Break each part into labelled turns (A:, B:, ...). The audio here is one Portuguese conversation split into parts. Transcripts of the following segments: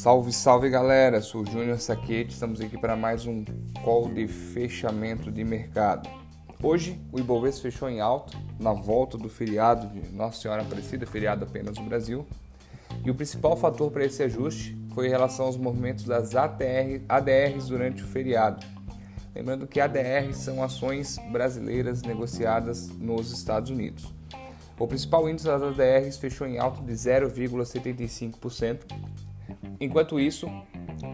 A: Salve, salve galera, sou o Júnior Saquete, estamos aqui para mais um call de fechamento de mercado. Hoje o Ibovespa fechou em alta na volta do feriado de Nossa Senhora Aparecida, feriado apenas no Brasil. E o principal fator para esse ajuste foi em relação aos movimentos das ATR, ADRs durante o feriado. Lembrando que ADRs são ações brasileiras negociadas nos Estados Unidos. O principal índice das ADRs fechou em alta de 0,75%, Enquanto isso,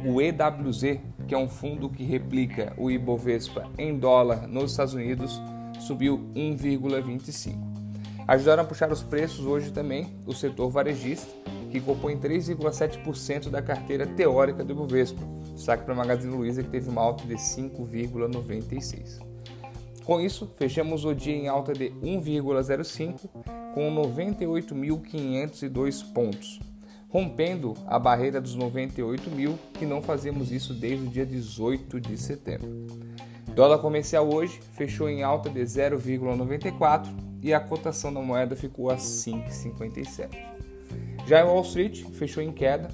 A: o EWZ, que é um fundo que replica o Ibovespa em dólar nos Estados Unidos, subiu 1,25. Ajudaram a puxar os preços hoje também o setor varejista, que compõe 3,7% da carteira teórica do Ibovespa. Destaque para a Magazine Luiza, que teve uma alta de 5,96. Com isso, fechamos o dia em alta de 1,05 com 98.502 pontos rompendo a barreira dos 98 mil, que não fazemos isso desde o dia 18 de setembro. Dólar comercial hoje fechou em alta de 0,94 e a cotação da moeda ficou a 5,57. Já o Wall Street fechou em queda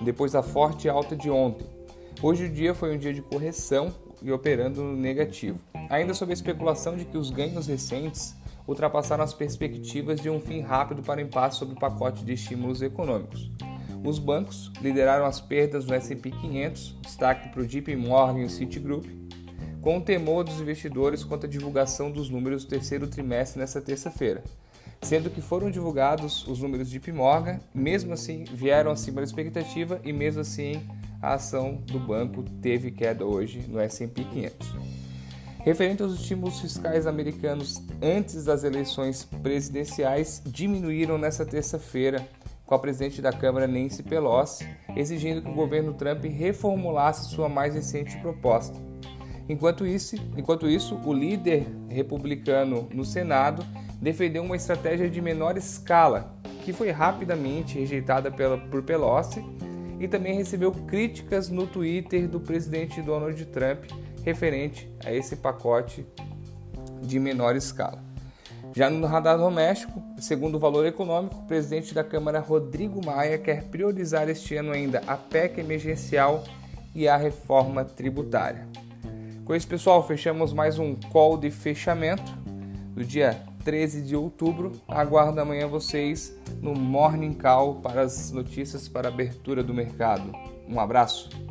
A: depois da forte alta de ontem. Hoje o dia foi um dia de correção e operando no negativo. Ainda sob a especulação de que os ganhos recentes ultrapassaram as perspectivas de um fim rápido para o impasse sobre o pacote de estímulos econômicos. Os bancos lideraram as perdas no S&P 500, destaque para o JP Morgan e o Citigroup, com o temor dos investidores quanto à divulgação dos números do terceiro trimestre nesta terça-feira, sendo que foram divulgados os números de JP Morgan, mesmo assim vieram acima da expectativa e mesmo assim a ação do banco teve queda hoje no S&P 500. Referente aos estímulos fiscais americanos antes das eleições presidenciais, diminuíram nesta terça-feira, com a presidente da Câmara Nancy Pelosi exigindo que o governo Trump reformulasse sua mais recente proposta. Enquanto isso, enquanto isso, o líder republicano no Senado defendeu uma estratégia de menor escala, que foi rapidamente rejeitada pela, por Pelosi e também recebeu críticas no Twitter do presidente Donald Trump referente a esse pacote de menor escala. Já no radar doméstico, segundo o valor econômico, o presidente da Câmara, Rodrigo Maia, quer priorizar este ano ainda a PEC emergencial e a reforma tributária. Com isso, pessoal, fechamos mais um call de fechamento do dia 13 de outubro. Aguardo amanhã vocês no Morning Call para as notícias para abertura do mercado. Um abraço.